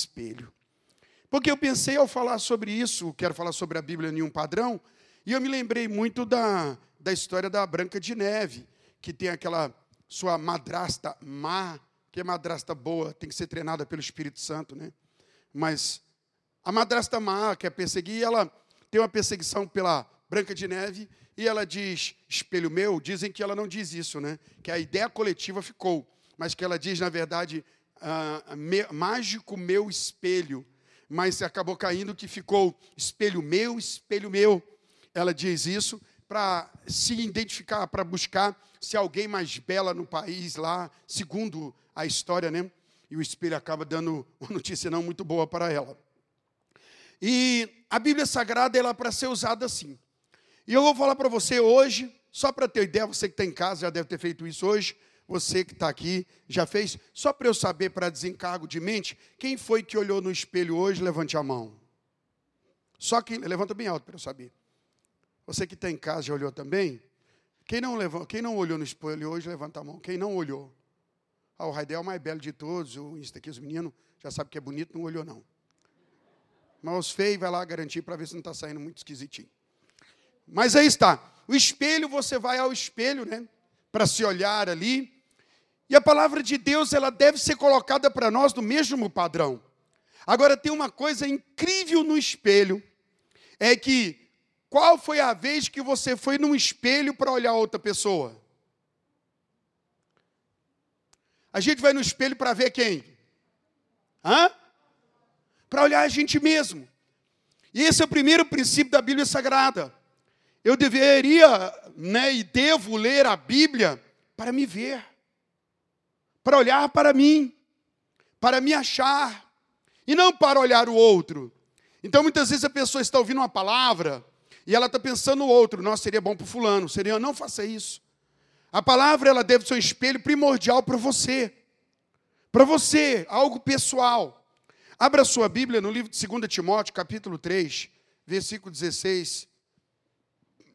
espelho. Porque eu pensei ao falar sobre isso, quero falar sobre a Bíblia em um padrão, e eu me lembrei muito da, da história da Branca de Neve, que tem aquela sua madrasta má, que é madrasta boa, tem que ser treinada pelo Espírito Santo, né? Mas a madrasta má quer perseguir, ela tem uma perseguição pela Branca de Neve, e ela diz, espelho meu, dizem que ela não diz isso, né? Que a ideia coletiva ficou, mas que ela diz, na verdade, ah, me, mágico meu espelho, mas acabou caindo que ficou espelho meu, espelho meu. Ela diz isso para se identificar, para buscar se alguém mais bela no país lá, segundo a história, né? E o espelho acaba dando uma notícia não muito boa para ela. E a Bíblia Sagrada ela é para ser usada assim. E eu vou falar para você hoje, só para ter ideia, você que está em casa já deve ter feito isso hoje, você que está aqui já fez, só para eu saber, para desencargo de mente, quem foi que olhou no espelho hoje, levante a mão. Só que, levanta bem alto para eu saber. Você que está em casa já olhou também? Quem não, levanta, quem não olhou no espelho hoje, levanta a mão. Quem não olhou? Ah, o Raidel é o mais belo de todos, o Insta aqui, os meninos já sabem que é bonito, não olhou não. Mas os feios vai lá garantir para ver se não está saindo muito esquisitinho. Mas aí está. O espelho, você vai ao espelho, né? Para se olhar ali. E a palavra de Deus, ela deve ser colocada para nós no mesmo padrão. Agora, tem uma coisa incrível no espelho. É que, qual foi a vez que você foi num espelho para olhar outra pessoa? A gente vai no espelho para ver quem? Hã? Para olhar a gente mesmo. E esse é o primeiro princípio da Bíblia Sagrada. Eu deveria, né, e devo ler a Bíblia para me ver, para olhar para mim, para me achar, e não para olhar o outro. Então, muitas vezes a pessoa está ouvindo uma palavra e ela está pensando no outro, nossa, seria bom para o fulano, seria, não faça isso. A palavra, ela deve ser um espelho primordial para você, para você, algo pessoal. Abra sua Bíblia no livro de 2 Timóteo, capítulo 3, versículo 16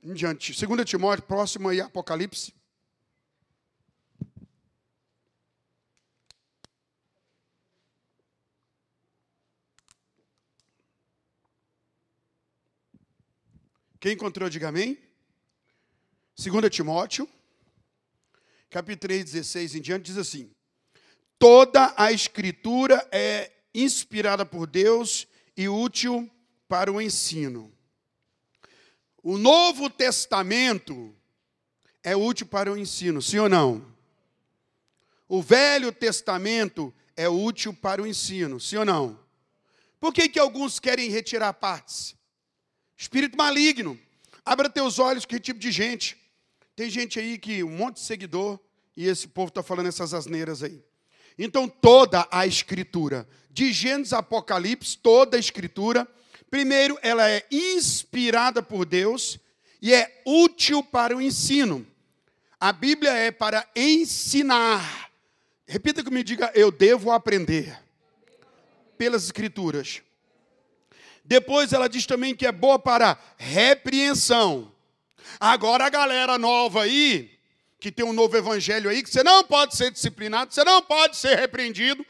em diante. 2 Timóteo, próximo aí, Apocalipse. Quem encontrou, diga amém. 2 Timóteo, capítulo 3, 16 em diante, diz assim: Toda a escritura é inspirada por Deus e útil para o ensino o Novo Testamento é útil para o ensino, sim ou não? O Velho Testamento é útil para o ensino, sim ou não? Por que, que alguns querem retirar partes? Espírito maligno. Abra teus olhos, que tipo de gente. Tem gente aí que, um monte de seguidor, e esse povo está falando essas asneiras aí. Então, toda a Escritura, de Gênesis a Apocalipse, toda a Escritura Primeiro, ela é inspirada por Deus e é útil para o ensino. A Bíblia é para ensinar. Repita comigo, diga, eu devo aprender pelas Escrituras. Depois ela diz também que é boa para repreensão. Agora a galera nova aí, que tem um novo evangelho aí, que você não pode ser disciplinado, você não pode ser repreendido,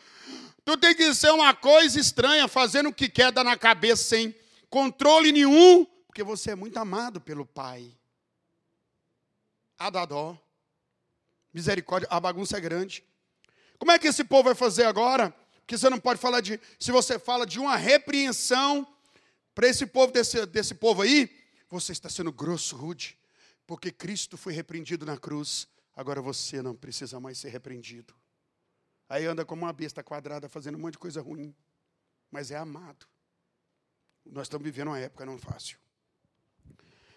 Tu tem que ser uma coisa estranha, fazendo o que quer, dar na cabeça sem controle nenhum, porque você é muito amado pelo Pai. Adadó. Misericórdia, a bagunça é grande. Como é que esse povo vai fazer agora? Porque você não pode falar de. Se você fala de uma repreensão para esse povo, desse, desse povo aí, você está sendo grosso, rude. Porque Cristo foi repreendido na cruz. Agora você não precisa mais ser repreendido. Aí anda como uma besta quadrada fazendo um monte de coisa ruim. Mas é amado. Nós estamos vivendo uma época não fácil.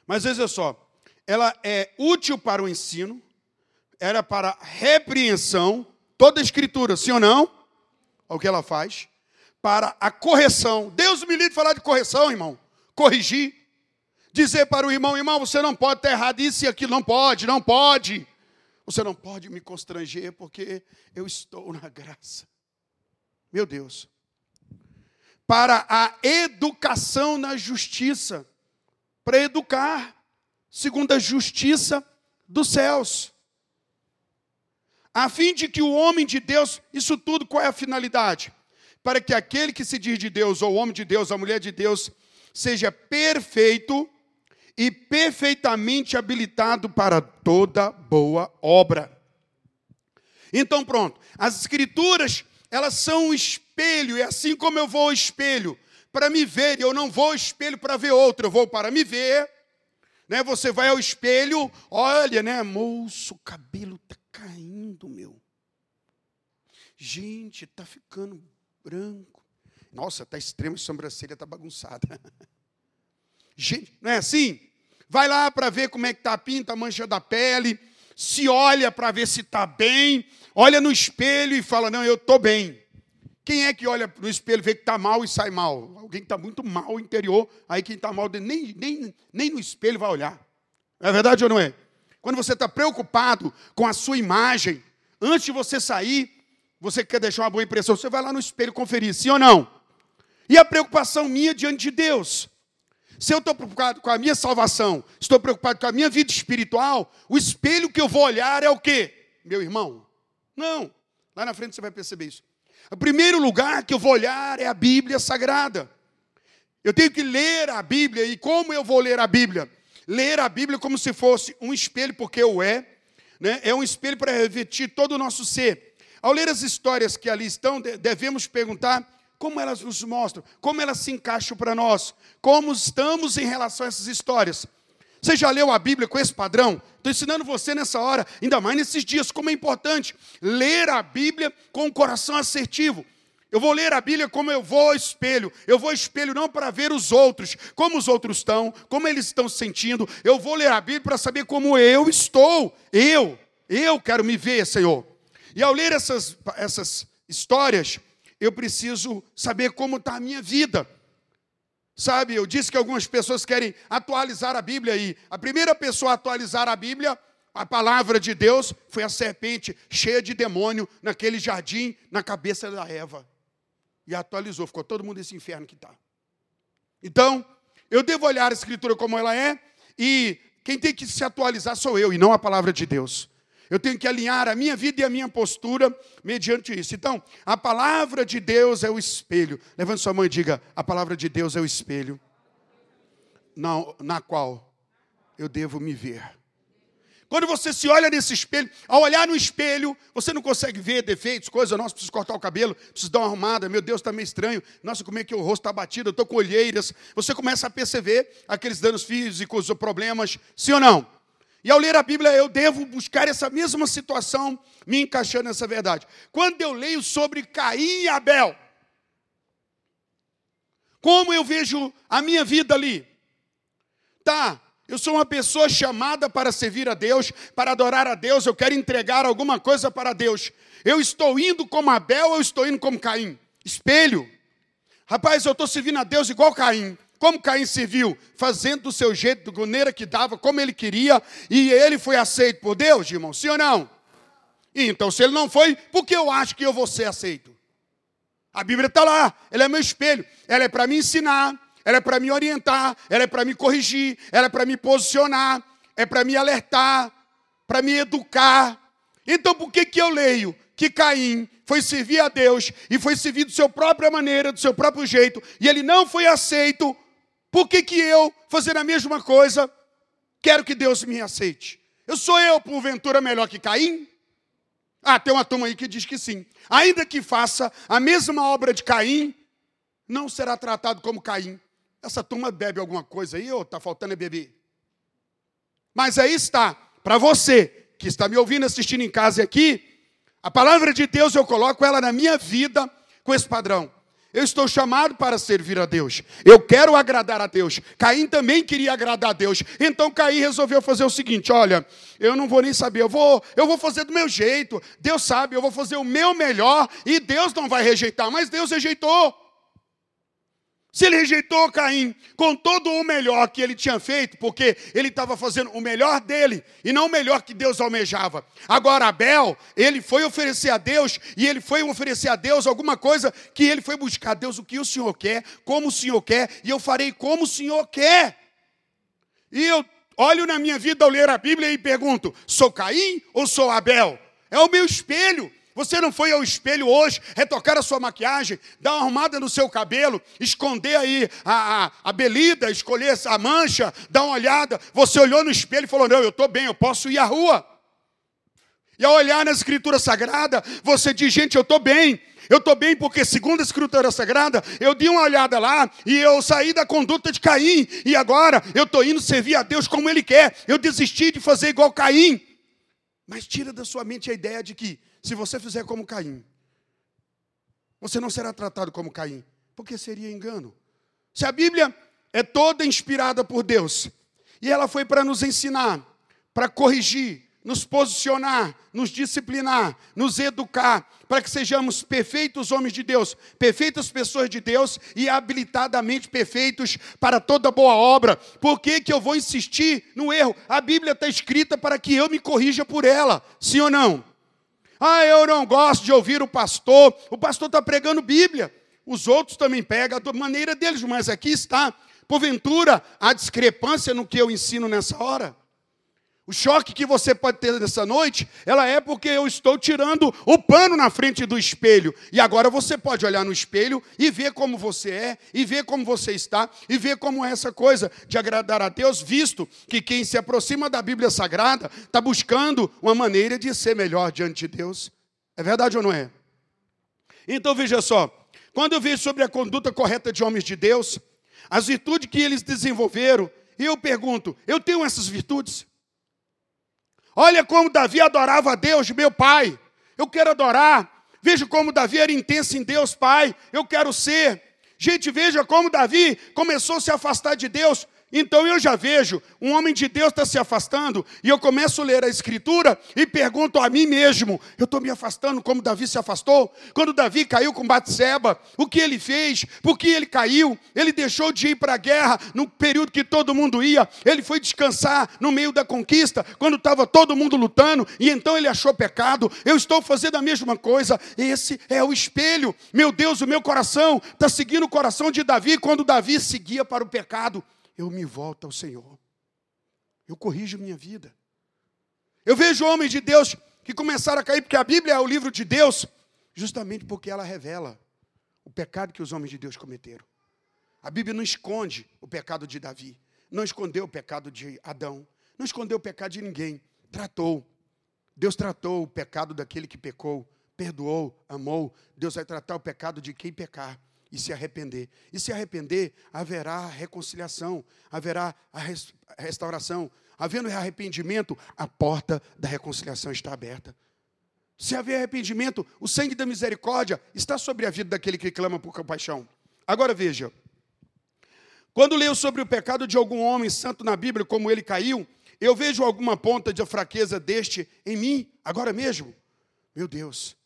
Mas veja só, ela é útil para o ensino, era para repreensão, toda a escritura, sim ou não? É o que ela faz? Para a correção. Deus me livre de falar de correção, irmão. Corrigir. Dizer para o irmão, irmão, você não pode ter errado isso e aquilo, não pode, não pode. Você não pode me constranger porque eu estou na graça. Meu Deus. Para a educação na justiça. Para educar, segundo a justiça dos céus. A fim de que o homem de Deus, isso tudo, qual é a finalidade? Para que aquele que se diz de Deus, ou homem de Deus, a mulher de Deus, seja perfeito e perfeitamente habilitado para toda boa obra. Então, pronto, as escrituras, elas são um espelho, e assim como eu vou ao espelho para me ver, eu não vou ao espelho para ver outro, eu vou para me ver. Né? Você vai ao espelho, olha, né, moço, o cabelo tá caindo, meu. Gente, tá ficando branco. Nossa, tá extremo, a sobrancelha tá bagunçada. Gente, não é assim? Vai lá para ver como é que tá a pinta, a mancha da pele, se olha para ver se está bem, olha no espelho e fala: Não, eu estou bem. Quem é que olha no espelho, vê que está mal e sai mal? Alguém que está muito mal interior, aí quem está mal, nem, nem, nem no espelho vai olhar. É verdade ou não é? Quando você está preocupado com a sua imagem, antes de você sair, você quer deixar uma boa impressão, você vai lá no espelho conferir, sim ou não? E a preocupação minha diante de Deus. Se eu estou preocupado com a minha salvação, estou preocupado com a minha vida espiritual, o espelho que eu vou olhar é o quê? Meu irmão? Não. Lá na frente você vai perceber isso. O primeiro lugar que eu vou olhar é a Bíblia Sagrada. Eu tenho que ler a Bíblia, e como eu vou ler a Bíblia? Ler a Bíblia como se fosse um espelho, porque o é, né? é um espelho para refletir todo o nosso ser. Ao ler as histórias que ali estão, devemos perguntar como elas nos mostram, como elas se encaixam para nós, como estamos em relação a essas histórias. Você já leu a Bíblia com esse padrão? Estou ensinando você nessa hora, ainda mais nesses dias, como é importante ler a Bíblia com o coração assertivo. Eu vou ler a Bíblia como eu vou ao espelho. Eu vou ao espelho não para ver os outros, como os outros estão, como eles estão se sentindo. Eu vou ler a Bíblia para saber como eu estou. Eu, eu quero me ver, Senhor. E ao ler essas, essas histórias, eu preciso saber como está a minha vida. Sabe, eu disse que algumas pessoas querem atualizar a Bíblia e a primeira pessoa a atualizar a Bíblia, a palavra de Deus, foi a serpente cheia de demônio naquele jardim, na cabeça da Eva. E atualizou, ficou todo mundo nesse inferno que está. Então, eu devo olhar a Escritura como ela é, e quem tem que se atualizar sou eu, e não a palavra de Deus. Eu tenho que alinhar a minha vida e a minha postura mediante isso. Então, a palavra de Deus é o espelho. Levante sua mão e diga: a palavra de Deus é o espelho na, na qual eu devo me ver. Quando você se olha nesse espelho, ao olhar no espelho, você não consegue ver defeitos, coisas, nossa, preciso cortar o cabelo, preciso dar uma arrumada, meu Deus, está meio estranho, nossa, como é que o rosto está batido, eu estou com olheiras. Você começa a perceber aqueles danos físicos ou problemas, sim ou não? E ao ler a Bíblia, eu devo buscar essa mesma situação, me encaixando nessa verdade. Quando eu leio sobre Caim e Abel, como eu vejo a minha vida ali? Tá, eu sou uma pessoa chamada para servir a Deus, para adorar a Deus, eu quero entregar alguma coisa para Deus. Eu estou indo como Abel ou estou indo como Caim? Espelho. Rapaz, eu estou servindo a Deus igual Caim. Como Caim serviu? Fazendo do seu jeito, da maneira que dava, como ele queria, e ele foi aceito por Deus, irmão? Sim ou não? Então, se ele não foi, por que eu acho que eu vou ser aceito? A Bíblia está lá, ela é meu espelho, ela é para me ensinar, ela é para me orientar, ela é para me corrigir, ela é para me posicionar, é para me alertar, para me educar. Então, por que, que eu leio que Caim foi servir a Deus e foi servir de sua própria maneira, do seu próprio jeito, e ele não foi aceito por que, que eu, fazendo a mesma coisa, quero que Deus me aceite? Eu sou eu, porventura, melhor que Caim? Ah, tem uma turma aí que diz que sim. Ainda que faça a mesma obra de Caim, não será tratado como Caim. Essa turma bebe alguma coisa aí ou está faltando é beber? Mas aí está, para você que está me ouvindo, assistindo em casa aqui, a palavra de Deus eu coloco ela na minha vida com esse padrão. Eu estou chamado para servir a Deus. Eu quero agradar a Deus. Caim também queria agradar a Deus. Então Caim resolveu fazer o seguinte: olha, eu não vou nem saber, eu vou, eu vou fazer do meu jeito. Deus sabe, eu vou fazer o meu melhor e Deus não vai rejeitar, mas Deus rejeitou. Se ele rejeitou Caim com todo o melhor que ele tinha feito, porque ele estava fazendo o melhor dele e não o melhor que Deus almejava. Agora, Abel, ele foi oferecer a Deus e ele foi oferecer a Deus alguma coisa que ele foi buscar. Deus, o que o Senhor quer, como o Senhor quer, e eu farei como o Senhor quer. E eu olho na minha vida ao ler a Bíblia e pergunto: sou Caim ou sou Abel? É o meu espelho. Você não foi ao espelho hoje retocar a sua maquiagem, dar uma arrumada no seu cabelo, esconder aí a, a, a belida, escolher a mancha, dar uma olhada. Você olhou no espelho e falou: Não, eu estou bem, eu posso ir à rua. E ao olhar na Escritura Sagrada, você diz: Gente, eu estou bem. Eu estou bem porque, segundo a Escritura Sagrada, eu dei uma olhada lá e eu saí da conduta de Caim. E agora eu estou indo servir a Deus como Ele quer. Eu desisti de fazer igual Caim. Mas tira da sua mente a ideia de que se você fizer como Caim, você não será tratado como Caim, porque seria engano. Se a Bíblia é toda inspirada por Deus, e ela foi para nos ensinar, para corrigir, nos posicionar, nos disciplinar, nos educar, para que sejamos perfeitos homens de Deus, perfeitas pessoas de Deus e habilitadamente perfeitos para toda boa obra. Por que, que eu vou insistir no erro? A Bíblia está escrita para que eu me corrija por ela, sim ou não? Ah, eu não gosto de ouvir o pastor, o pastor está pregando Bíblia. Os outros também pegam da maneira deles, mas aqui está, porventura, a discrepância no que eu ensino nessa hora. O choque que você pode ter nessa noite, ela é porque eu estou tirando o pano na frente do espelho. E agora você pode olhar no espelho e ver como você é, e ver como você está, e ver como é essa coisa de agradar a Deus, visto que quem se aproxima da Bíblia Sagrada está buscando uma maneira de ser melhor diante de Deus. É verdade ou não é? Então veja só, quando eu vejo sobre a conduta correta de homens de Deus, as virtudes que eles desenvolveram, eu pergunto, eu tenho essas virtudes? Olha como Davi adorava a Deus, meu pai. Eu quero adorar. Veja como Davi era intenso em Deus, pai. Eu quero ser. Gente, veja como Davi começou a se afastar de Deus. Então eu já vejo, um homem de Deus está se afastando, e eu começo a ler a Escritura e pergunto a mim mesmo: eu estou me afastando como Davi se afastou? Quando Davi caiu com Batseba, o que ele fez? Por que ele caiu? Ele deixou de ir para a guerra no período que todo mundo ia, ele foi descansar no meio da conquista, quando estava todo mundo lutando, e então ele achou pecado. Eu estou fazendo a mesma coisa, esse é o espelho. Meu Deus, o meu coração está seguindo o coração de Davi quando Davi seguia para o pecado eu me volto ao Senhor. Eu corrijo minha vida. Eu vejo homens de Deus que começaram a cair, porque a Bíblia é o livro de Deus, justamente porque ela revela o pecado que os homens de Deus cometeram. A Bíblia não esconde o pecado de Davi, não escondeu o pecado de Adão, não escondeu o pecado de ninguém, tratou. Deus tratou o pecado daquele que pecou, perdoou, amou. Deus vai tratar o pecado de quem pecar e se arrepender. E se arrepender, haverá reconciliação, haverá a restauração. Havendo arrependimento, a porta da reconciliação está aberta. Se haver arrependimento, o sangue da misericórdia está sobre a vida daquele que clama por compaixão. Agora veja, quando leio sobre o pecado de algum homem santo na Bíblia, como ele caiu, eu vejo alguma ponta de fraqueza deste em mim, agora mesmo. Meu Deus,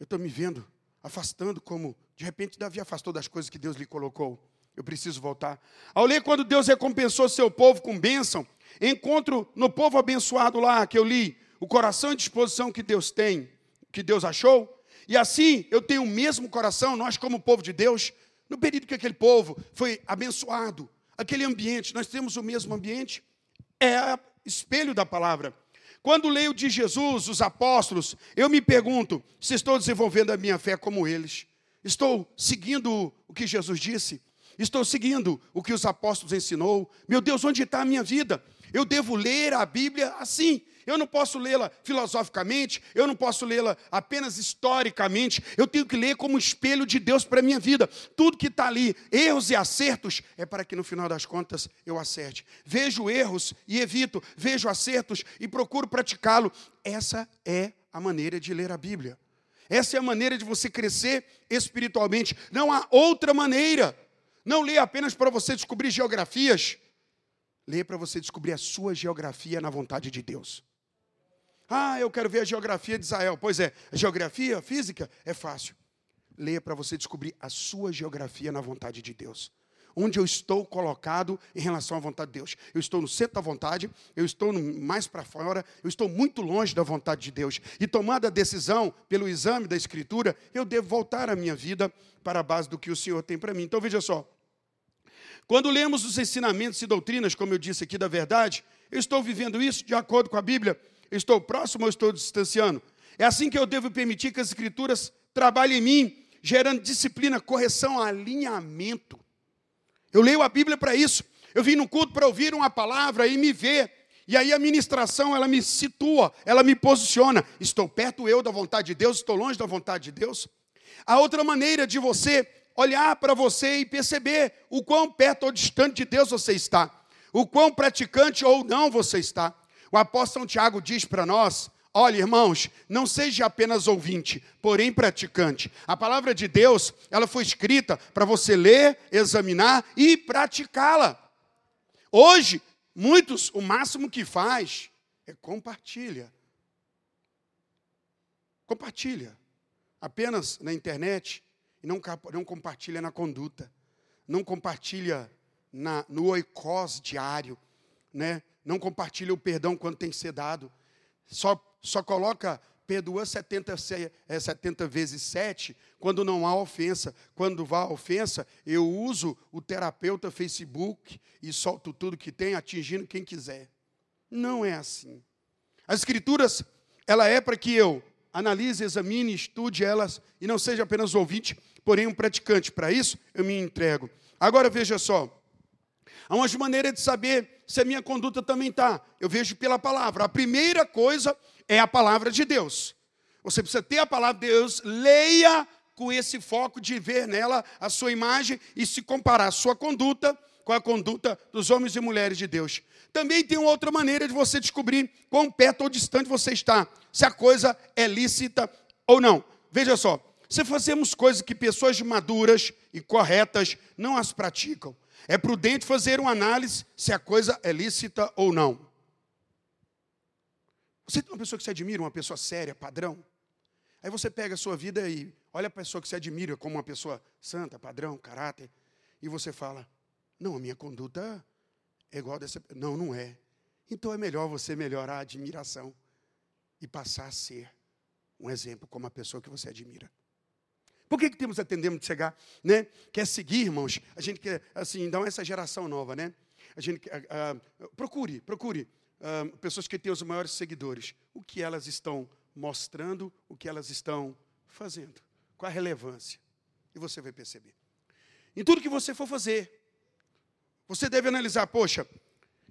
eu estou me vendo afastando como de repente, Davi afastou das coisas que Deus lhe colocou. Eu preciso voltar. Ao ler quando Deus recompensou seu povo com bênção, encontro no povo abençoado lá que eu li, o coração e disposição que Deus tem, que Deus achou. E assim eu tenho o mesmo coração, nós, como povo de Deus, no período que aquele povo foi abençoado, aquele ambiente, nós temos o mesmo ambiente, é espelho da palavra. Quando leio de Jesus, os apóstolos, eu me pergunto se estou desenvolvendo a minha fé como eles. Estou seguindo o que Jesus disse? Estou seguindo o que os apóstolos ensinou? Meu Deus, onde está a minha vida? Eu devo ler a Bíblia assim. Eu não posso lê-la filosoficamente, eu não posso lê-la apenas historicamente, eu tenho que ler como espelho de Deus para a minha vida. Tudo que está ali, erros e acertos, é para que no final das contas eu acerte. Vejo erros e evito, vejo acertos e procuro praticá-lo. Essa é a maneira de ler a Bíblia. Essa é a maneira de você crescer espiritualmente. Não há outra maneira. Não leia apenas para você descobrir geografias. Leia para você descobrir a sua geografia na vontade de Deus. Ah, eu quero ver a geografia de Israel. Pois é, a geografia física é fácil. Leia para você descobrir a sua geografia na vontade de Deus onde eu estou colocado em relação à vontade de Deus. Eu estou no centro da vontade, eu estou mais para fora, eu estou muito longe da vontade de Deus. E tomada a decisão pelo exame da Escritura, eu devo voltar a minha vida para a base do que o Senhor tem para mim. Então veja só. Quando lemos os ensinamentos e doutrinas, como eu disse aqui da verdade, eu estou vivendo isso de acordo com a Bíblia. Eu estou próximo ou estou distanciando? É assim que eu devo permitir que as Escrituras trabalhem em mim, gerando disciplina, correção, alinhamento. Eu leio a Bíblia para isso. Eu vim no culto para ouvir uma palavra e me ver. E aí a ministração, ela me situa, ela me posiciona. Estou perto eu da vontade de Deus, estou longe da vontade de Deus. A outra maneira de você olhar para você e perceber o quão perto ou distante de Deus você está, o quão praticante ou não você está. O apóstolo Tiago diz para nós: Olha, irmãos, não seja apenas ouvinte, porém praticante. A palavra de Deus, ela foi escrita para você ler, examinar e praticá-la. Hoje, muitos, o máximo que faz é compartilha. Compartilha. Apenas na internet e não, não compartilha na conduta. Não compartilha na, no oicós diário. Né? Não compartilha o perdão quando tem que ser dado. Só, só coloca perdoa 70, 70 é, vezes 7 quando não há ofensa. Quando vá ofensa, eu uso o terapeuta Facebook e solto tudo que tem, atingindo quem quiser. Não é assim. As escrituras, ela é para que eu analise, examine, estude elas e não seja apenas ouvinte, porém um praticante. Para isso, eu me entrego. Agora veja só. Há uma maneira de saber se a minha conduta também está. Eu vejo pela palavra. A primeira coisa é a palavra de Deus. Você precisa ter a palavra de Deus, leia com esse foco de ver nela a sua imagem e se comparar a sua conduta com a conduta dos homens e mulheres de Deus. Também tem uma outra maneira de você descobrir quão perto ou distante você está, se a coisa é lícita ou não. Veja só, se fazemos coisas que pessoas maduras e corretas não as praticam, é prudente fazer uma análise se a coisa é lícita ou não. Você tem uma pessoa que se admira, uma pessoa séria, padrão. Aí você pega a sua vida e olha a pessoa que se admira como uma pessoa santa, padrão, caráter, e você fala: Não, a minha conduta é igual dessa. Não, não é. Então é melhor você melhorar a admiração e passar a ser um exemplo como a pessoa que você admira. Por que, que temos a tendência de chegar, né? Quer seguir, irmãos? A gente quer, assim, dar essa geração nova, né? A gente, uh, uh, procure, procure pessoas que têm os maiores seguidores. O que elas estão mostrando, o que elas estão fazendo. Qual a relevância? E você vai perceber. Em tudo que você for fazer, você deve analisar, poxa,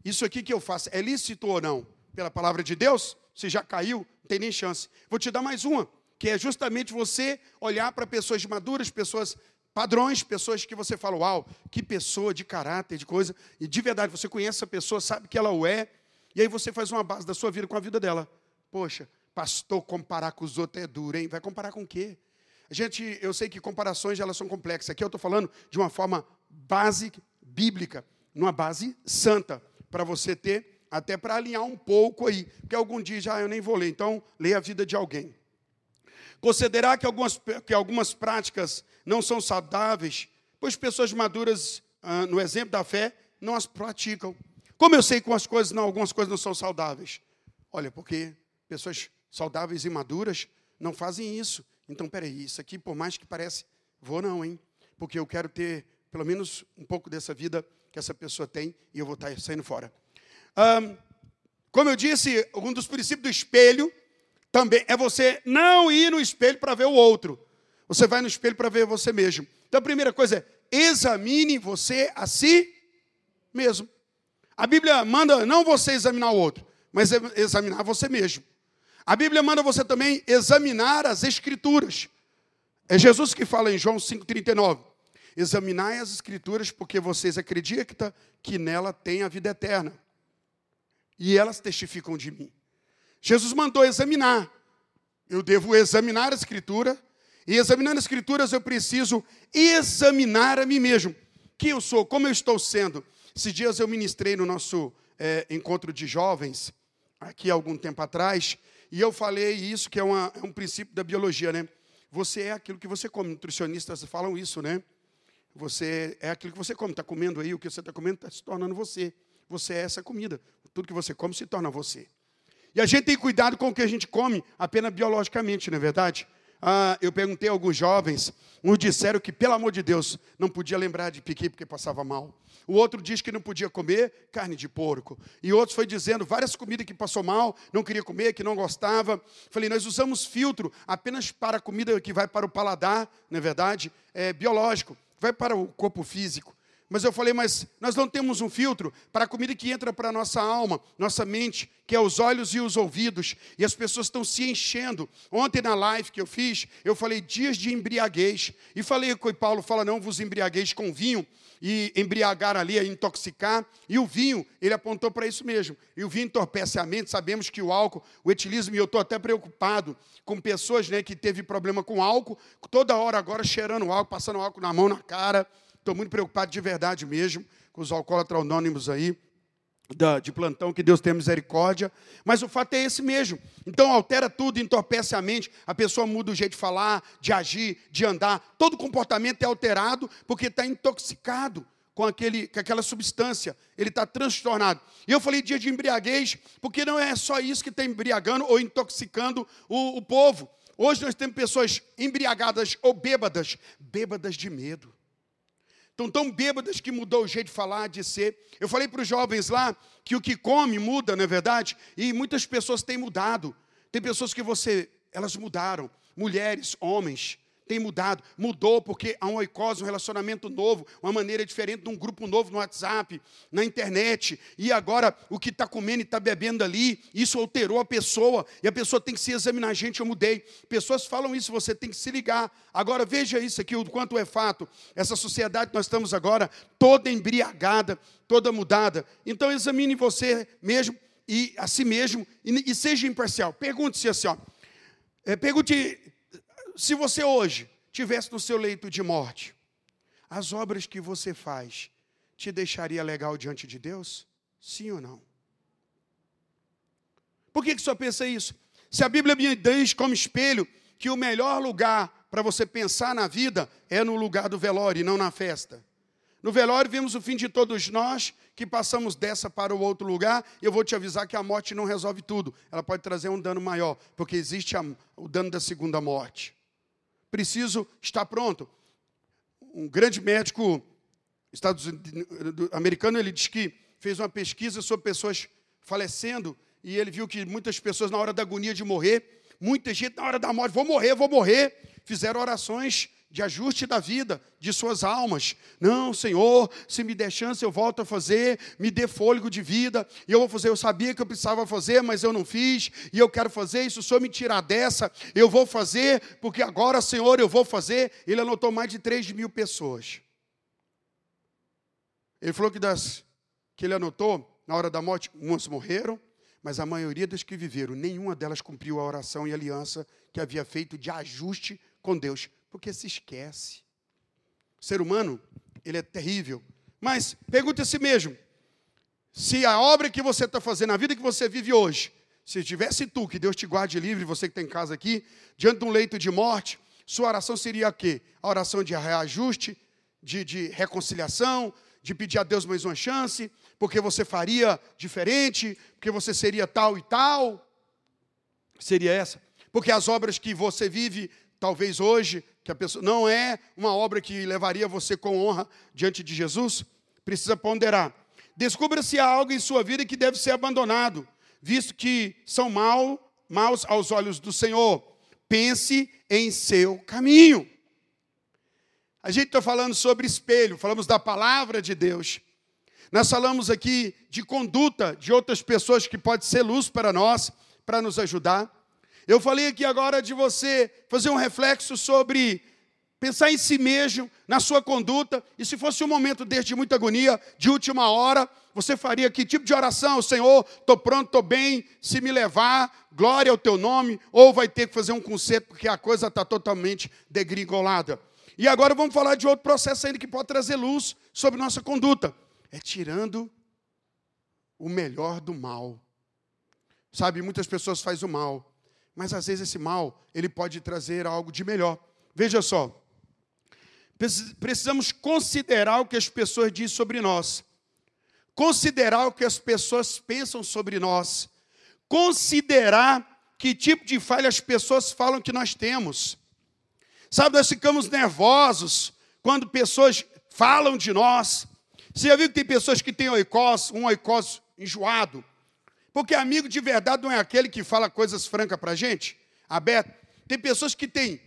isso aqui que eu faço é lícito ou não? Pela palavra de Deus? Você já caiu, não tem nem chance. Vou te dar mais uma que é justamente você olhar para pessoas maduras, pessoas padrões, pessoas que você fala, uau, que pessoa de caráter, de coisa, e de verdade você conhece essa pessoa, sabe que ela o é, e aí você faz uma base da sua vida com a vida dela. Poxa, pastor, comparar com os outros é duro, hein? Vai comparar com o quê? Gente, eu sei que comparações elas são complexas. Aqui eu estou falando de uma forma básica, bíblica, numa base santa, para você ter, até para alinhar um pouco aí. Porque algum dia já eu nem vou ler, então leia a vida de alguém. Considerar que algumas, que algumas práticas não são saudáveis, pois pessoas maduras, ah, no exemplo da fé, não as praticam. Como eu sei que as coisas não, algumas coisas não são saudáveis? Olha, porque pessoas saudáveis e maduras não fazem isso. Então, peraí, isso aqui, por mais que pareça, vou não, hein? Porque eu quero ter pelo menos um pouco dessa vida que essa pessoa tem e eu vou estar saindo fora. Um, como eu disse, um dos princípios do espelho também é você não ir no espelho para ver o outro. Você vai no espelho para ver você mesmo. Então a primeira coisa é examine você a si mesmo. A Bíblia manda não você examinar o outro, mas examinar você mesmo. A Bíblia manda você também examinar as escrituras. É Jesus que fala em João 5:39. Examinai as escrituras porque vocês acreditam que nela tem a vida eterna. E elas testificam de mim. Jesus mandou examinar. Eu devo examinar a Escritura, e examinando as Escrituras eu preciso examinar a mim mesmo. Quem eu sou, como eu estou sendo. Esses dias eu ministrei no nosso é, encontro de jovens, aqui há algum tempo atrás, e eu falei isso, que é, uma, é um princípio da biologia, né? Você é aquilo que você come. Nutricionistas falam isso, né? Você é aquilo que você come. Está comendo aí, o que você está comendo está se tornando você. Você é essa comida. Tudo que você come se torna você. E a gente tem cuidado com o que a gente come apenas biologicamente, não é verdade? Ah, eu perguntei a alguns jovens, uns disseram que, pelo amor de Deus, não podia lembrar de piqui porque passava mal. O outro diz que não podia comer carne de porco. E outros foi dizendo várias comidas que passou mal, não queria comer, que não gostava. Falei, nós usamos filtro apenas para a comida que vai para o paladar, não é verdade? É biológico, vai para o corpo físico. Mas eu falei, mas nós não temos um filtro para a comida que entra para a nossa alma, nossa mente, que é os olhos e os ouvidos. E as pessoas estão se enchendo. Ontem na live que eu fiz, eu falei dias de embriaguez. E falei o Paulo, fala, não vos embriagueis com vinho. E embriagar ali é intoxicar. E o vinho, ele apontou para isso mesmo. E o vinho entorpece a mente. Sabemos que o álcool, o etilismo, e eu estou até preocupado com pessoas né, que teve problema com álcool, toda hora agora cheirando álcool, passando álcool na mão, na cara. Estou muito preocupado de verdade mesmo com os alcoólatras anônimos aí. Da, de plantão, que Deus tenha misericórdia, mas o fato é esse mesmo. Então altera tudo, entorpece a mente, a pessoa muda o jeito de falar, de agir, de andar, todo comportamento é alterado porque está intoxicado com, aquele, com aquela substância, ele está transtornado. E eu falei dia de embriaguez, porque não é só isso que está embriagando ou intoxicando o, o povo. Hoje nós temos pessoas embriagadas ou bêbadas, bêbadas de medo estão tão bêbadas que mudou o jeito de falar, de ser. Eu falei para os jovens lá que o que come muda, não é verdade? E muitas pessoas têm mudado. Tem pessoas que você, elas mudaram, mulheres, homens tem mudado. Mudou porque há um oicose, um relacionamento novo, uma maneira diferente de um grupo novo no WhatsApp, na internet. E agora o que está comendo e está bebendo ali, isso alterou a pessoa. E a pessoa tem que se examinar. Gente, eu mudei. Pessoas falam isso, você tem que se ligar. Agora veja isso aqui, o quanto é fato. Essa sociedade que nós estamos agora, toda embriagada, toda mudada. Então examine você mesmo e a si mesmo e, e seja imparcial. Pergunte-se assim, ó. É, pergunte se você hoje tivesse no seu leito de morte, as obras que você faz te deixaria legal diante de Deus? Sim ou não? Por que, que só pensa isso? Se a Bíblia me diz como espelho que o melhor lugar para você pensar na vida é no lugar do velório e não na festa. No velório vimos o fim de todos nós que passamos dessa para o outro lugar. Eu vou te avisar que a morte não resolve tudo. Ela pode trazer um dano maior, porque existe a, o dano da segunda morte preciso estar pronto. Um grande médico americano, ele diz que fez uma pesquisa sobre pessoas falecendo e ele viu que muitas pessoas na hora da agonia de morrer, muita gente na hora da morte, vou morrer, vou morrer, fizeram orações de ajuste da vida, de suas almas. Não, Senhor, se me der chance, eu volto a fazer, me dê fôlego de vida, e eu vou fazer. Eu sabia que eu precisava fazer, mas eu não fiz, e eu quero fazer isso. Se o Senhor me tirar dessa, eu vou fazer, porque agora, Senhor, eu vou fazer. Ele anotou mais de 3 mil pessoas. Ele falou que das que ele anotou, na hora da morte, umas morreram, mas a maioria das que viveram, nenhuma delas cumpriu a oração e aliança que havia feito de ajuste com Deus porque se esquece. O ser humano, ele é terrível. Mas pergunte a si mesmo: se a obra que você está fazendo, a vida que você vive hoje, se tivesse tu, que Deus te guarde livre, você que está em casa aqui, diante de um leito de morte, sua oração seria a quê? A oração de reajuste, de, de reconciliação, de pedir a Deus mais uma chance, porque você faria diferente, porque você seria tal e tal. Seria essa. Porque as obras que você vive, talvez hoje, que a pessoa não é uma obra que levaria você com honra diante de Jesus, precisa ponderar. Descubra se há algo em sua vida que deve ser abandonado, visto que são mal, maus aos olhos do Senhor. Pense em seu caminho. A gente está falando sobre espelho, falamos da palavra de Deus. Nós falamos aqui de conduta de outras pessoas que pode ser luz para nós, para nos ajudar. Eu falei aqui agora de você fazer um reflexo sobre pensar em si mesmo, na sua conduta, e se fosse um momento deste de muita agonia, de última hora, você faria que tipo de oração? Senhor, estou pronto, estou bem, se me levar, glória ao teu nome, ou vai ter que fazer um conserto, porque a coisa está totalmente degringolada. E agora vamos falar de outro processo ainda que pode trazer luz sobre nossa conduta. É tirando o melhor do mal. Sabe, muitas pessoas fazem o mal, mas às vezes esse mal, ele pode trazer algo de melhor. Veja só, precisamos considerar o que as pessoas dizem sobre nós, considerar o que as pessoas pensam sobre nós, considerar que tipo de falha as pessoas falam que nós temos. Sabe, nós ficamos nervosos quando pessoas falam de nós. Você já viu que tem pessoas que têm oicós, um oicós enjoado? Porque amigo de verdade não é aquele que fala coisas francas para gente, aberto. Tem pessoas que têm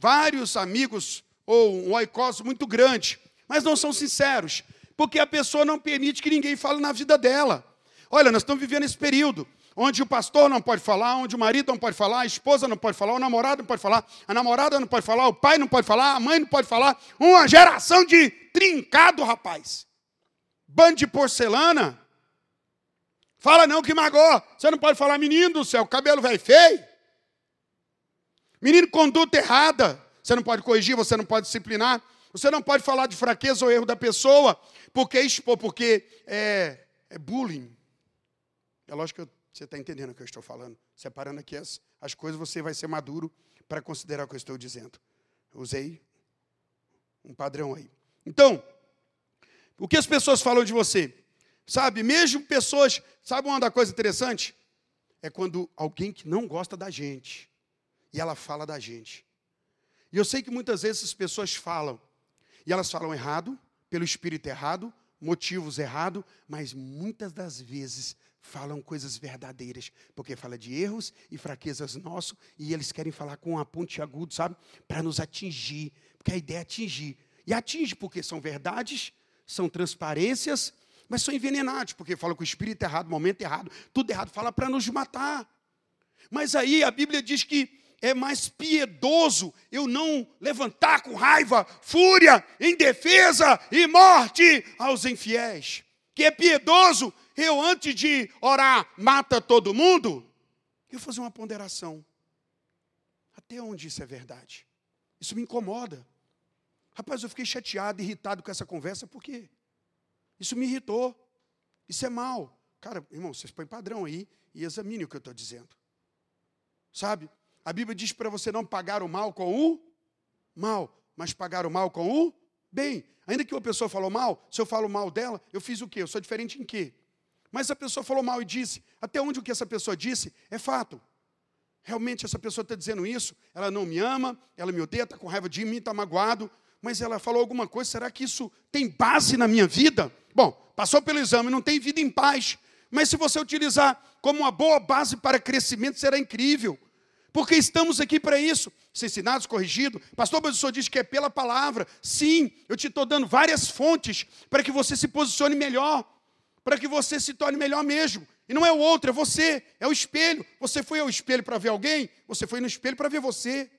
vários amigos ou um oicós muito grande, mas não são sinceros, porque a pessoa não permite que ninguém fale na vida dela. Olha, nós estamos vivendo esse período onde o pastor não pode falar, onde o marido não pode falar, a esposa não pode falar, o namorado não pode falar, a namorada não pode falar, o pai não pode falar, a mãe não pode falar. Uma geração de trincado, rapaz. Bando de porcelana. Fala não que magoa. Você não pode falar, menino do céu, cabelo velho feio. Menino, conduta errada. Você não pode corrigir, você não pode disciplinar. Você não pode falar de fraqueza ou erro da pessoa, porque expor, porque é, é bullying. É lógico que você está entendendo o que eu estou falando. Separando aqui as, as coisas, você vai ser maduro para considerar o que eu estou dizendo. usei um padrão aí. Então, o que as pessoas falam de você? Sabe, mesmo pessoas. Sabe uma da coisa interessante? É quando alguém que não gosta da gente e ela fala da gente. E eu sei que muitas vezes as pessoas falam, e elas falam errado, pelo espírito errado, motivos errados, mas muitas das vezes falam coisas verdadeiras, porque fala de erros e fraquezas nossos, e eles querem falar com a ponte agudo, sabe? Para nos atingir, porque a ideia é atingir. E atinge porque são verdades, são transparências, mas são envenenados, porque falam com o espírito errado, momento errado, tudo errado, fala para nos matar. Mas aí a Bíblia diz que é mais piedoso eu não levantar com raiva, fúria, indefesa e morte aos infiéis. Que é piedoso eu, antes de orar, mata todo mundo, eu fazer uma ponderação. Até onde isso é verdade? Isso me incomoda. Rapaz, eu fiquei chateado, irritado com essa conversa, por quê? Isso me irritou. Isso é mal. Cara, irmão, vocês põem padrão aí e examine o que eu estou dizendo. Sabe? A Bíblia diz para você não pagar o mal com o mal, mas pagar o mal com o bem. Ainda que uma pessoa falou mal, se eu falo mal dela, eu fiz o quê? Eu sou diferente em quê? Mas a pessoa falou mal e disse, até onde o que essa pessoa disse é fato. Realmente essa pessoa está dizendo isso, ela não me ama, ela me odeia, está com raiva de mim, está magoado, mas ela falou alguma coisa, será que isso tem base na minha vida? Bom, passou pelo exame, não tem vida em paz, mas se você utilizar como uma boa base para crescimento, será incrível porque estamos aqui para isso, ser ensinados, corrigidos. Pastor Benção diz que é pela palavra. Sim, eu te estou dando várias fontes para que você se posicione melhor, para que você se torne melhor mesmo. E não é o outro, é você, é o espelho. Você foi ao espelho para ver alguém, você foi no espelho para ver você.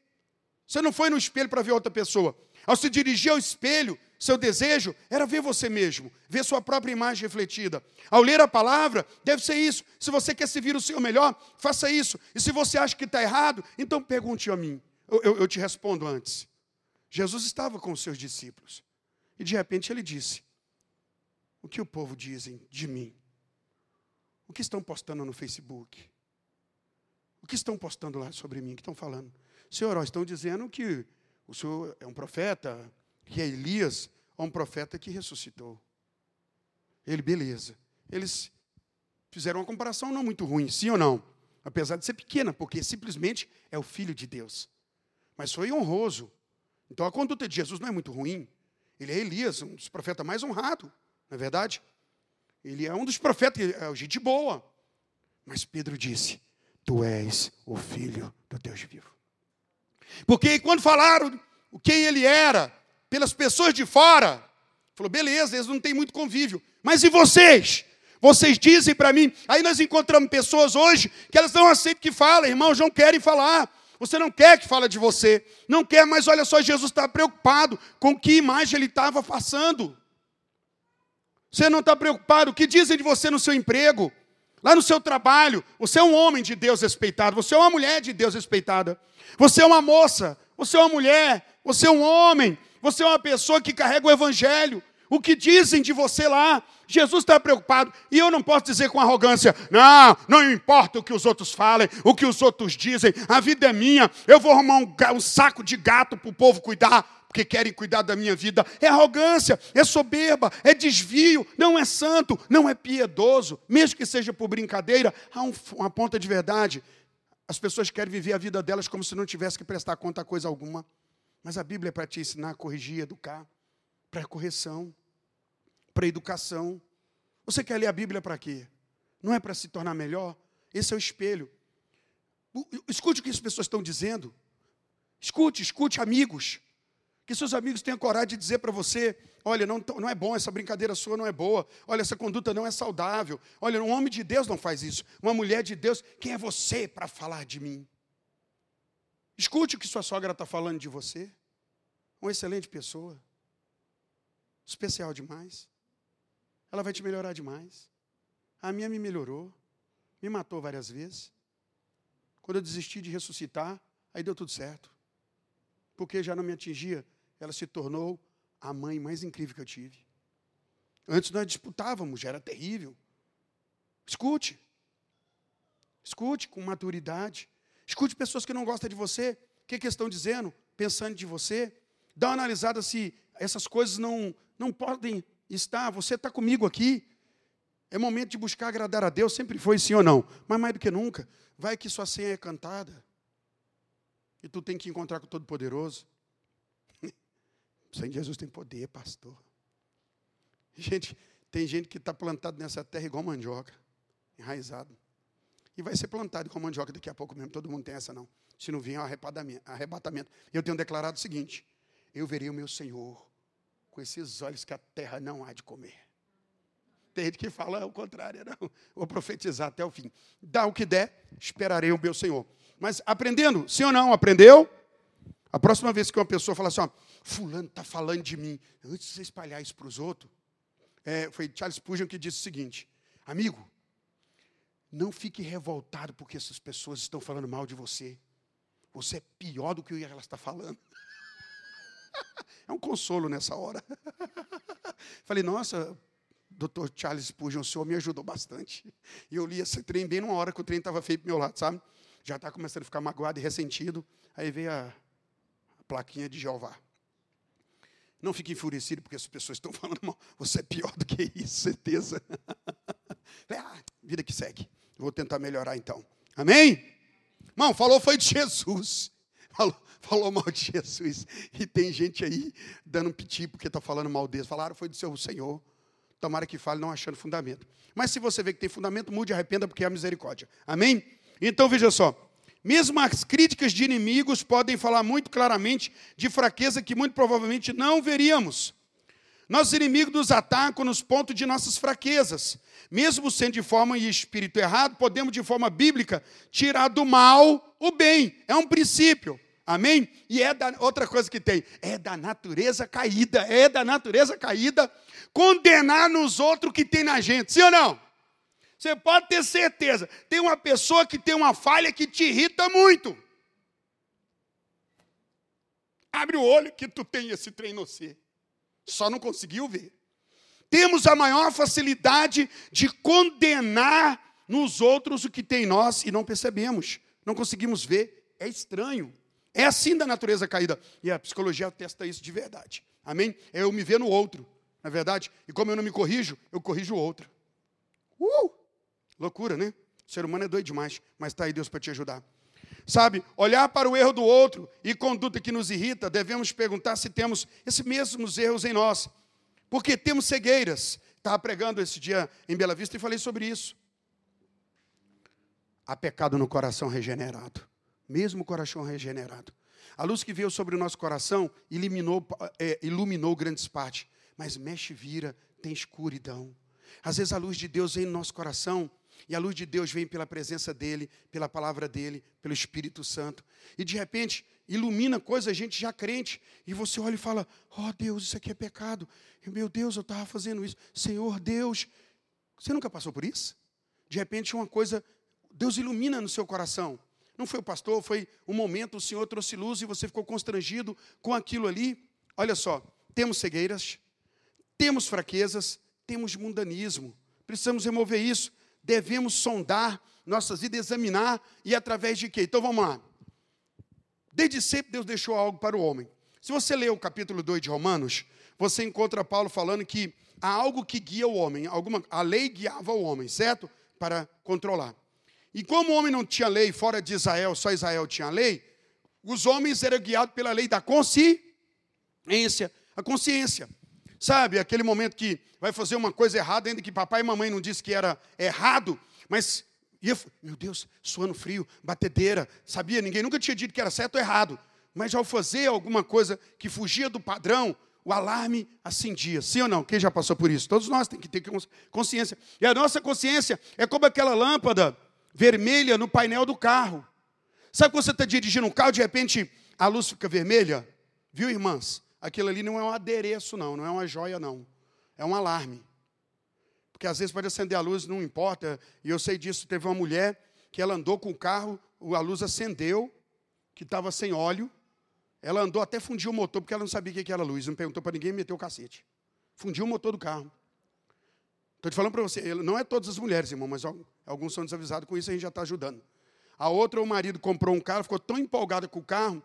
Você não foi no espelho para ver outra pessoa. Ao se dirigir ao espelho, seu desejo era ver você mesmo, ver sua própria imagem refletida. Ao ler a palavra, deve ser isso. Se você quer se vir o seu melhor, faça isso. E se você acha que está errado, então pergunte a mim. Eu, eu, eu te respondo antes. Jesus estava com os seus discípulos. E de repente ele disse: O que o povo dizem de mim? O que estão postando no Facebook? O que estão postando lá sobre mim? O que estão falando? Senhor, estão dizendo que o senhor é um profeta, que é Elias, a um profeta que ressuscitou. Ele, beleza. Eles fizeram uma comparação não muito ruim, sim ou não? Apesar de ser pequena, porque simplesmente é o filho de Deus. Mas foi honroso. Então a conduta de Jesus não é muito ruim. Ele é Elias, um dos profetas mais honrados, não é verdade? Ele é um dos profetas, é gente boa. Mas Pedro disse: Tu és o filho do Deus vivo. Porque quando falaram quem ele era, pelas pessoas de fora. Falou, beleza, eles não têm muito convívio. Mas e vocês? Vocês dizem para mim. Aí nós encontramos pessoas hoje que elas não aceitam que falem, irmãos, não querem falar. Você não quer que fale de você. Não quer, mas olha só, Jesus está preocupado com que imagem ele estava passando. Você não está preocupado? O que dizem de você no seu emprego? Lá no seu trabalho, você é um homem de Deus respeitado, você é uma mulher de Deus respeitada. Você é uma moça, você é uma mulher, você é um homem, você é uma pessoa que carrega o evangelho. O que dizem de você lá? Jesus está preocupado. E eu não posso dizer com arrogância: não, não importa o que os outros falem, o que os outros dizem, a vida é minha. Eu vou arrumar um, um saco de gato para o povo cuidar, porque querem cuidar da minha vida. É arrogância, é soberba, é desvio, não é santo, não é piedoso. Mesmo que seja por brincadeira, há um, uma ponta de verdade. As pessoas querem viver a vida delas como se não tivesse que prestar conta a coisa alguma. Mas a Bíblia é para te ensinar corrigir, educar, para correção, para educação. Você quer ler a Bíblia para quê? Não é para se tornar melhor? Esse é o espelho. Escute o que as pessoas estão dizendo. Escute, escute amigos. Que seus amigos tenham coragem de dizer para você: olha, não, não é bom, essa brincadeira sua não é boa, olha, essa conduta não é saudável, olha, um homem de Deus não faz isso, uma mulher de Deus, quem é você para falar de mim? Escute o que sua sogra está falando de você. Uma excelente pessoa, especial demais. Ela vai te melhorar demais. A minha me melhorou, me matou várias vezes. Quando eu desisti de ressuscitar, aí deu tudo certo. Porque já não me atingia ela se tornou a mãe mais incrível que eu tive. Antes nós disputávamos, já era terrível. Escute. Escute com maturidade. Escute pessoas que não gostam de você. O que, que estão dizendo? Pensando de você. Dá uma analisada se essas coisas não, não podem estar. Você está comigo aqui. É momento de buscar agradar a Deus. Sempre foi sim ou não. Mas mais do que nunca. Vai que sua senha é cantada. E tu tem que encontrar com o Todo-Poderoso. Sem Jesus tem poder, pastor. Gente, tem gente que está plantado nessa terra igual mandioca, enraizado. E vai ser plantado igual mandioca daqui a pouco mesmo. Todo mundo tem essa, não. Se não vier, é um arrebatamento. Eu tenho declarado o seguinte: eu verei o meu Senhor com esses olhos que a terra não há de comer. Tem gente que fala o contrário, não. Vou profetizar até o fim. Dá o que der, esperarei o meu Senhor. Mas aprendendo, sim ou não? Aprendeu? A próxima vez que uma pessoa fala assim, ó, fulano está falando de mim, antes de você espalhar isso para os outros, é, foi Charles Spurgeon que disse o seguinte, amigo, não fique revoltado porque essas pessoas estão falando mal de você. Você é pior do que elas estão falando. É um consolo nessa hora. Falei, nossa, doutor Charles Spurgeon, o senhor me ajudou bastante. E eu li esse trem bem numa hora que o trem estava feio para meu lado, sabe? Já está começando a ficar magoado e ressentido. Aí veio a plaquinha de Jeová. Não fique enfurecido porque as pessoas estão falando mal. Você é pior do que isso, certeza. ah, vida que segue. Vou tentar melhorar então. Amém? Irmão, falou foi de Jesus. Falou, falou mal de Jesus. E tem gente aí dando um piti porque está falando mal dele. Falaram foi do seu Senhor. Tomara que fale não achando fundamento. Mas se você vê que tem fundamento, mude e arrependa porque é a misericórdia. Amém? Então veja só. Mesmo as críticas de inimigos podem falar muito claramente de fraqueza que muito provavelmente não veríamos. Nossos inimigos nos atacam nos pontos de nossas fraquezas. Mesmo sendo de forma e espírito errado, podemos, de forma bíblica, tirar do mal o bem. É um princípio. Amém? E é da, outra coisa que tem, é da natureza caída, é da natureza caída condenar nos outros que tem na gente. Sim ou não? Você pode ter certeza. Tem uma pessoa que tem uma falha que te irrita muito. Abre o olho que tu tem esse trem no você. Só não conseguiu ver. Temos a maior facilidade de condenar nos outros o que tem em nós e não percebemos. Não conseguimos ver. É estranho. É assim da natureza caída. E a psicologia atesta isso de verdade. Amém? É eu me ver no outro. Na é verdade? E como eu não me corrijo, eu corrijo o outro. Uh! Loucura, né? O ser humano é doido demais, mas está aí Deus para te ajudar. Sabe, olhar para o erro do outro e conduta que nos irrita, devemos perguntar se temos esses mesmos erros em nós. Porque temos cegueiras. Estava pregando esse dia em Bela Vista e falei sobre isso. Há pecado no coração regenerado. Mesmo coração regenerado. A luz que veio sobre o nosso coração iluminou, é, iluminou grandes partes. Mas mexe, vira, tem escuridão. Às vezes a luz de Deus vem no nosso coração e a luz de Deus vem pela presença dele, pela palavra dele, pelo Espírito Santo. E de repente ilumina coisa, a gente já crente. E você olha e fala: Oh Deus, isso aqui é pecado. E, Meu Deus, eu estava fazendo isso. Senhor Deus. Você nunca passou por isso? De repente uma coisa, Deus ilumina no seu coração. Não foi o pastor, foi um momento, o Senhor trouxe luz e você ficou constrangido com aquilo ali. Olha só, temos cegueiras, temos fraquezas, temos mundanismo. Precisamos remover isso devemos sondar nossas vidas, examinar e através de quê? Então vamos lá. Desde sempre Deus deixou algo para o homem. Se você ler o capítulo 2 de Romanos, você encontra Paulo falando que há algo que guia o homem, alguma, a lei guiava o homem, certo? Para controlar. E como o homem não tinha lei fora de Israel, só Israel tinha lei, os homens eram guiados pela lei da consciência. A consciência. Sabe, aquele momento que vai fazer uma coisa errada, ainda que papai e mamãe não disse que era errado, mas, meu Deus, suando frio, batedeira, sabia? Ninguém nunca tinha dito que era certo ou errado. Mas ao fazer alguma coisa que fugia do padrão, o alarme acendia. Sim ou não? Quem já passou por isso? Todos nós temos que ter consciência. E a nossa consciência é como aquela lâmpada vermelha no painel do carro. Sabe quando você está dirigindo um carro, de repente a luz fica vermelha? Viu, irmãs? Aquilo ali não é um adereço, não, não é uma joia, não. É um alarme. Porque às vezes pode acender a luz, não importa. E eu sei disso. Teve uma mulher que ela andou com o carro, a luz acendeu, que estava sem óleo. Ela andou até fundir o motor, porque ela não sabia o que era luz. Não perguntou para ninguém meteu o cacete. Fundiu o motor do carro. Estou te falando para você, não é todas as mulheres, irmão, mas alguns são desavisados com isso, a gente já está ajudando. A outra, o marido comprou um carro, ficou tão empolgada com o carro,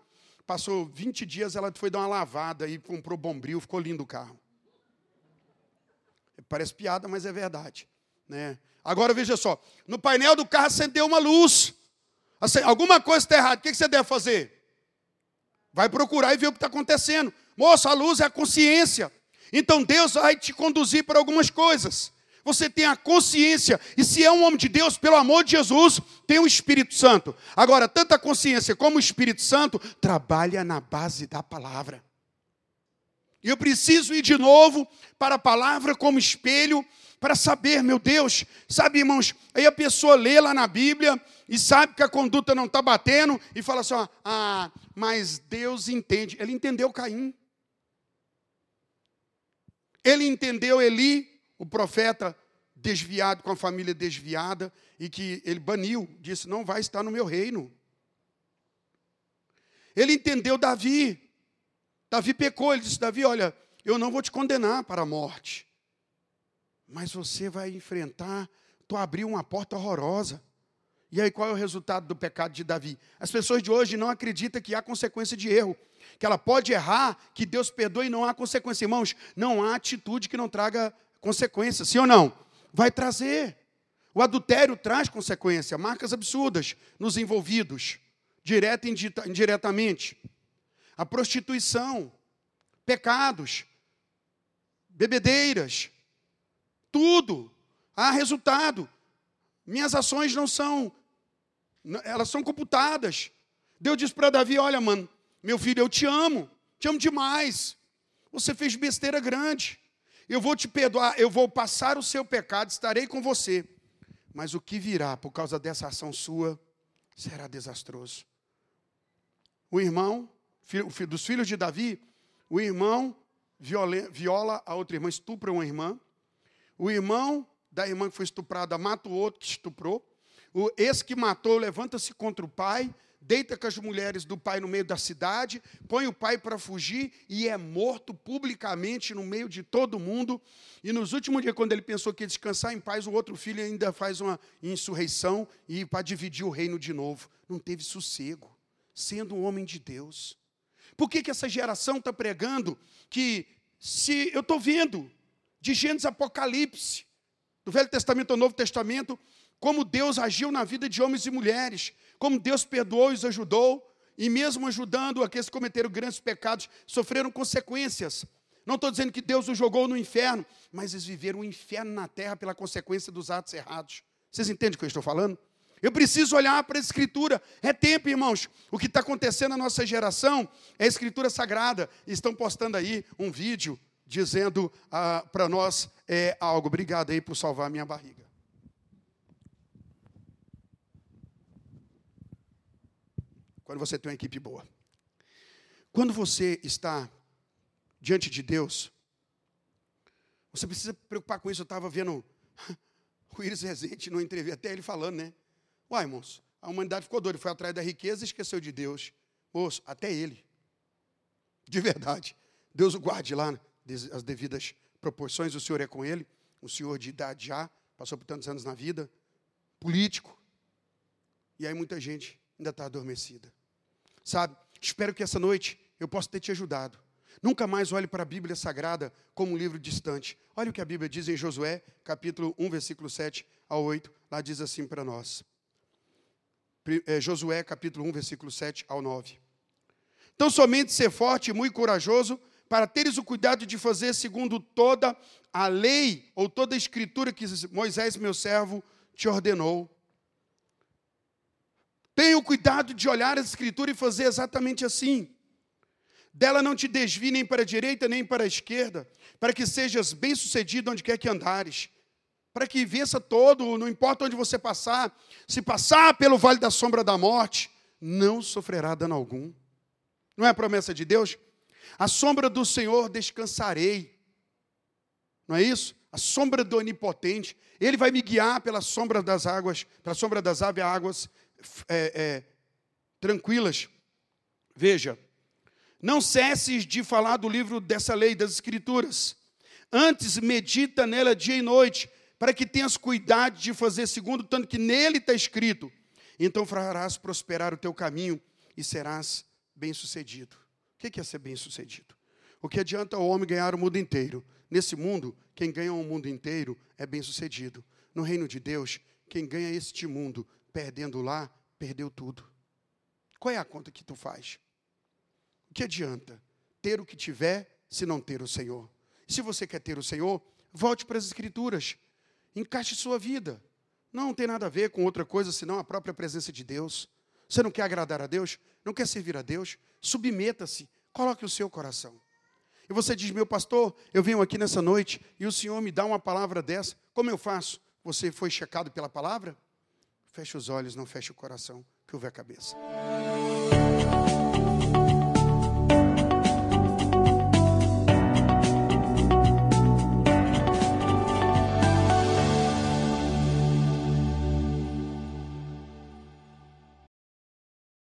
passou 20 dias, ela foi dar uma lavada e comprou bombril, ficou lindo o carro. Parece piada, mas é verdade. Né? Agora veja só, no painel do carro acendeu uma luz. Alguma coisa está errada, o que você deve fazer? Vai procurar e ver o que está acontecendo. Moça, a luz é a consciência. Então Deus vai te conduzir para algumas coisas. Você tem a consciência, e se é um homem de Deus, pelo amor de Jesus, tem o Espírito Santo. Agora, tanto a consciência como o Espírito Santo trabalha na base da palavra. E eu preciso ir de novo para a palavra como espelho para saber, meu Deus, sabe, irmãos, aí a pessoa lê lá na Bíblia e sabe que a conduta não está batendo e fala assim: ah, mas Deus entende. Ele entendeu Caim. Ele entendeu Eli, o profeta desviado, com a família desviada, e que ele baniu, disse: não vai estar no meu reino. Ele entendeu Davi. Davi pecou, ele disse: Davi, olha, eu não vou te condenar para a morte mas você vai enfrentar, tu abriu uma porta horrorosa. E aí qual é o resultado do pecado de Davi? As pessoas de hoje não acreditam que há consequência de erro, que ela pode errar, que Deus perdoe e não há consequência. Irmãos, não há atitude que não traga consequência, sim ou não? Vai trazer. O adultério traz consequência, marcas absurdas nos envolvidos, direta e indiretamente. A prostituição, pecados, bebedeiras, tudo. Há resultado. Minhas ações não são, elas são computadas. Deus disse para Davi: Olha, mano, meu filho, eu te amo, te amo demais. Você fez besteira grande. Eu vou te perdoar, eu vou passar o seu pecado, estarei com você. Mas o que virá por causa dessa ação sua será desastroso. O irmão, dos filhos de Davi, o irmão viola, viola a outra irmã, estupra uma irmã. O irmão da irmã que foi estuprada mata o outro que estuprou. O, esse que matou levanta-se contra o pai, deita com as mulheres do pai no meio da cidade, põe o pai para fugir e é morto publicamente no meio de todo mundo. E nos últimos dias, quando ele pensou que ia descansar em paz, o outro filho ainda faz uma insurreição e para dividir o reino de novo. Não teve sossego, sendo um homem de Deus. Por que, que essa geração está pregando que se eu estou vendo de Gênesis Apocalipse, do Velho Testamento ao Novo Testamento, como Deus agiu na vida de homens e mulheres, como Deus perdoou e os ajudou, e mesmo ajudando aqueles que cometeram grandes pecados, sofreram consequências. Não estou dizendo que Deus os jogou no inferno, mas eles viveram o um inferno na terra pela consequência dos atos errados. Vocês entendem o que eu estou falando? Eu preciso olhar para a Escritura. É tempo, irmãos. O que está acontecendo na nossa geração é a Escritura Sagrada. Estão postando aí um vídeo dizendo ah, para nós é, algo. Obrigado aí por salvar a minha barriga. Quando você tem uma equipe boa. Quando você está diante de Deus, você precisa preocupar com isso. Eu estava vendo o Iris Rezende no entrevista, até ele falando, né? Uai, moço, a humanidade ficou doida, foi atrás da riqueza e esqueceu de Deus. Moço, até ele. De verdade. Deus o guarde lá. Né? as devidas proporções, o senhor é com ele, um senhor de idade já, passou por tantos anos na vida, político. E aí muita gente ainda está adormecida. Sabe, espero que essa noite eu possa ter te ajudado. Nunca mais olhe para a Bíblia Sagrada como um livro distante. Olha o que a Bíblia diz em Josué, capítulo 1, versículo 7 ao 8. Lá diz assim para nós. É, Josué, capítulo 1, versículo 7 ao 9. Então, somente ser forte e muito corajoso, para teres o cuidado de fazer segundo toda a lei ou toda a escritura que Moisés, meu servo, te ordenou. Tenha o cuidado de olhar a escritura e fazer exatamente assim. Dela não te desvie nem para a direita nem para a esquerda, para que sejas bem-sucedido onde quer que andares. Para que vença todo, não importa onde você passar, se passar pelo vale da sombra da morte, não sofrerá dano algum. Não é a promessa de Deus? A sombra do Senhor descansarei. Não é isso? A sombra do Onipotente. Ele vai me guiar pela sombra das águas, pela sombra das águas é, é, tranquilas. Veja, não cesses de falar do livro dessa lei, das Escrituras. Antes, medita nela dia e noite, para que tenhas cuidado de fazer segundo tanto que nele está escrito. Então farás prosperar o teu caminho e serás bem-sucedido. O que é ser bem-sucedido? O que adianta o homem ganhar o mundo inteiro? Nesse mundo, quem ganha o mundo inteiro é bem-sucedido. No reino de Deus, quem ganha este mundo perdendo lá, perdeu tudo. Qual é a conta que tu faz? O que adianta ter o que tiver se não ter o Senhor? Se você quer ter o Senhor, volte para as Escrituras. Encaixe sua vida. Não tem nada a ver com outra coisa senão a própria presença de Deus. Você não quer agradar a Deus? Não quer servir a Deus? Submeta-se. Coloque o seu coração. E você diz, meu pastor, eu venho aqui nessa noite e o Senhor me dá uma palavra dessa. Como eu faço? Você foi checado pela palavra? Feche os olhos, não feche o coração, ouve a cabeça.